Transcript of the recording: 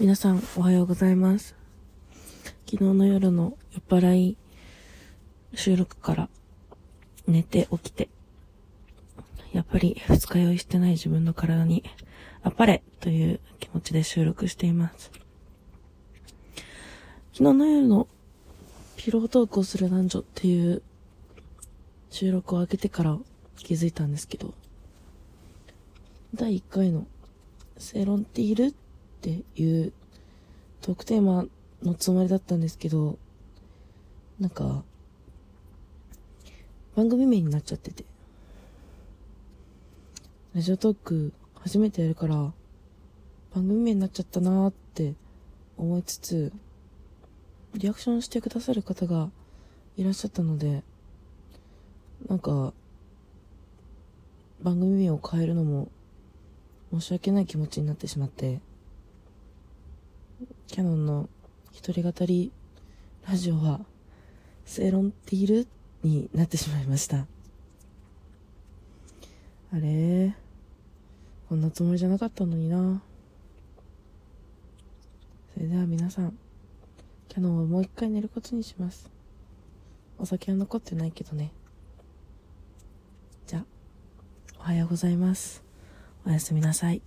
皆さんおはようございます。昨日の夜の酔っ払い収録から寝て起きて、やっぱり二日酔いしてない自分の体にあっぱれという気持ちで収録しています。昨日の夜のピロートークをする男女っていう収録を上げてから気づいたんですけど、第1回の正論っているっていうトークテーマのつもりだったんですけど、なんか、番組名になっちゃってて。ラジオトーク初めてやるから、番組名になっちゃったなーって思いつつ、リアクションしてくださる方がいらっしゃったので、なんか、番組名を変えるのも申し訳ない気持ちになってしまって、キャノンの一人語りラジオは正論っているになってしまいました。あれ？こんなつもりじゃなかったのになそれでは皆さん、キャノンはもう一回寝ることにします。お酒は残ってないけどね。じゃあ、おはようございます。おやすみなさい。